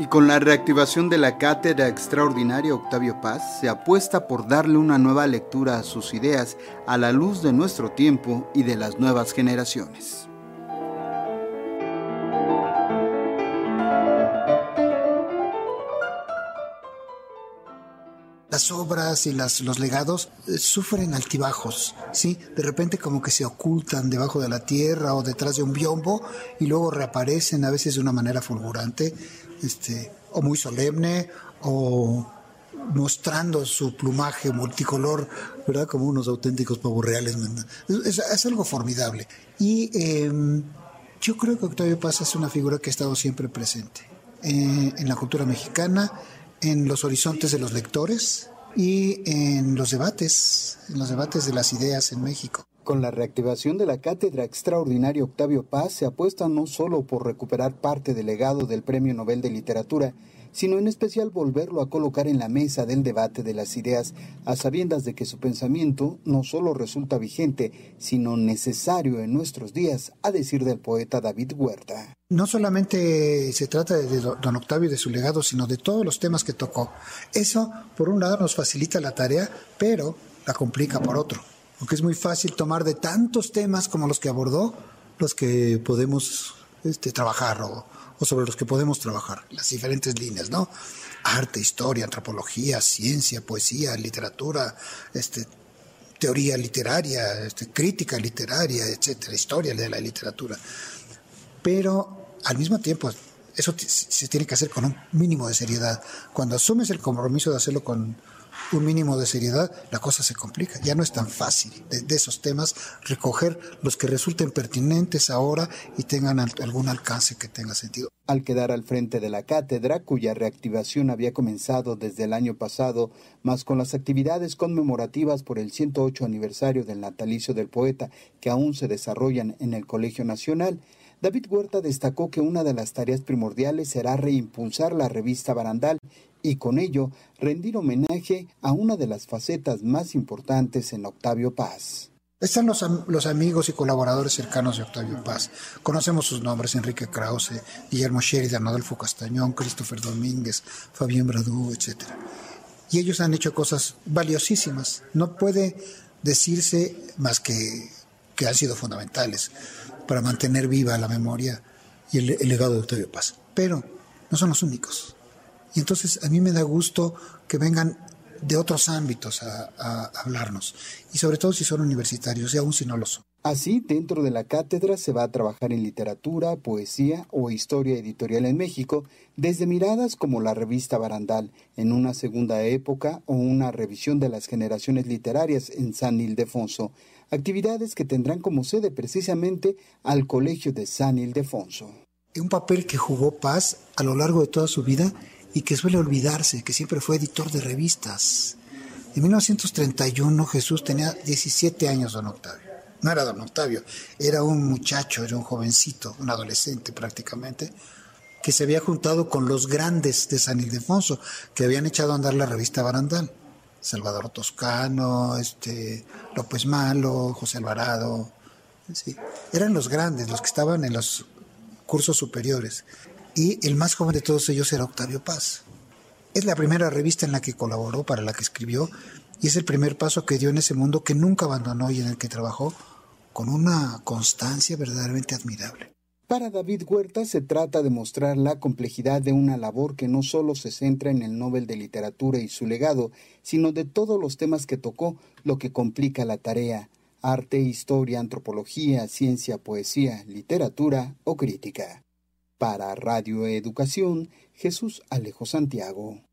Y con la reactivación de la cátedra extraordinaria Octavio Paz, se apuesta por darle una nueva lectura a sus ideas a la luz de nuestro tiempo y de las nuevas generaciones. las obras y los legados eh, sufren altibajos, ¿sí? De repente como que se ocultan debajo de la tierra o detrás de un biombo y luego reaparecen a veces de una manera fulgurante, este, o muy solemne, o mostrando su plumaje multicolor, ¿verdad? Como unos auténticos pavos reales. Es, algo formidable. Y em, yo creo que Octavio Paz es una figura que ha estado siempre presente eh, en la cultura mexicana, en los horizontes de los lectores y en los debates, en los debates de las ideas en México. Con la reactivación de la cátedra extraordinaria Octavio Paz se apuesta no solo por recuperar parte del legado del Premio Nobel de Literatura, sino en especial volverlo a colocar en la mesa del debate de las ideas, a sabiendas de que su pensamiento no solo resulta vigente, sino necesario en nuestros días, a decir del poeta David Huerta. No solamente se trata de don Octavio y de su legado, sino de todos los temas que tocó. Eso, por un lado, nos facilita la tarea, pero la complica por otro. Porque es muy fácil tomar de tantos temas como los que abordó, los que podemos este, trabajar o, o sobre los que podemos trabajar, las diferentes líneas, ¿no? Arte, historia, antropología, ciencia, poesía, literatura, este, teoría literaria, este, crítica literaria, etcétera, historia de la literatura. Pero al mismo tiempo, eso se tiene que hacer con un mínimo de seriedad. Cuando asumes el compromiso de hacerlo con un mínimo de seriedad, la cosa se complica. Ya no es tan fácil de, esos temas recoger los que resulten pertinentes ahora y tengan algún alcance que tenga sentido. Al quedar al frente de la cátedra, cuya reactivación había comenzado desde el año pasado, más con las actividades conmemorativas por el 108 aniversario del natalicio del poeta que aún se desarrollan en el Colegio Nacional, David Huerta destacó que una de las tareas primordiales será reimpulsar la revista Barandal y con ello rendir homenaje a una de las facetas más importantes en Octavio Paz. Están los, amigos y colaboradores cercanos de Octavio Paz. Conocemos sus nombres, Enrique Krause, Guillermo Sheridan, Adolfo Castañón, Christopher Domínguez, Fabián Bradú, etc. Y ellos han hecho cosas valiosísimas. No puede decirse más que, que han sido fundamentales para mantener viva la memoria y el, legado de Octavio Paz. Pero no son los únicos. Y entonces a mí me da gusto que vengan de otros ámbitos a, hablarnos, y sobre todo si son universitarios, y aún si no lo son. Así, dentro de la cátedra se va a trabajar en literatura, poesía o historia editorial en México, desde miradas como la revista Barandal, en una segunda época, o una revisión de las generaciones literarias en San Ildefonso, actividades que tendrán como sede precisamente al Colegio de San Ildefonso. Un papel que jugó Paz a lo largo de toda su vida y que suele olvidarse, que siempre fue editor de revistas. En 1931 Jesús tenía 17 años, don Octavio. No era don Octavio, era un muchacho, era un jovencito, un adolescente prácticamente, que se había juntado con los grandes de San Ildefonso, que habían echado a andar la revista Barandal. Salvador Toscano, este, López Malo, José Alvarado. Eran los grandes, los que estaban en los cursos superiores y el más joven de todos ellos era Octavio Paz. Es la primera revista en la que colaboró, para la que escribió, y es el primer paso que dio en ese mundo que nunca abandonó y en el que trabajó con una constancia verdaderamente admirable. Para David Huerta se trata de mostrar la complejidad de una labor que no solo se centra en el Nobel de Literatura y su legado, sino de todos los temas que tocó, lo que complica la tarea, arte, historia, antropología, ciencia, poesía, literatura o crítica. Para Radio Educación, Jesús Alejo Santiago.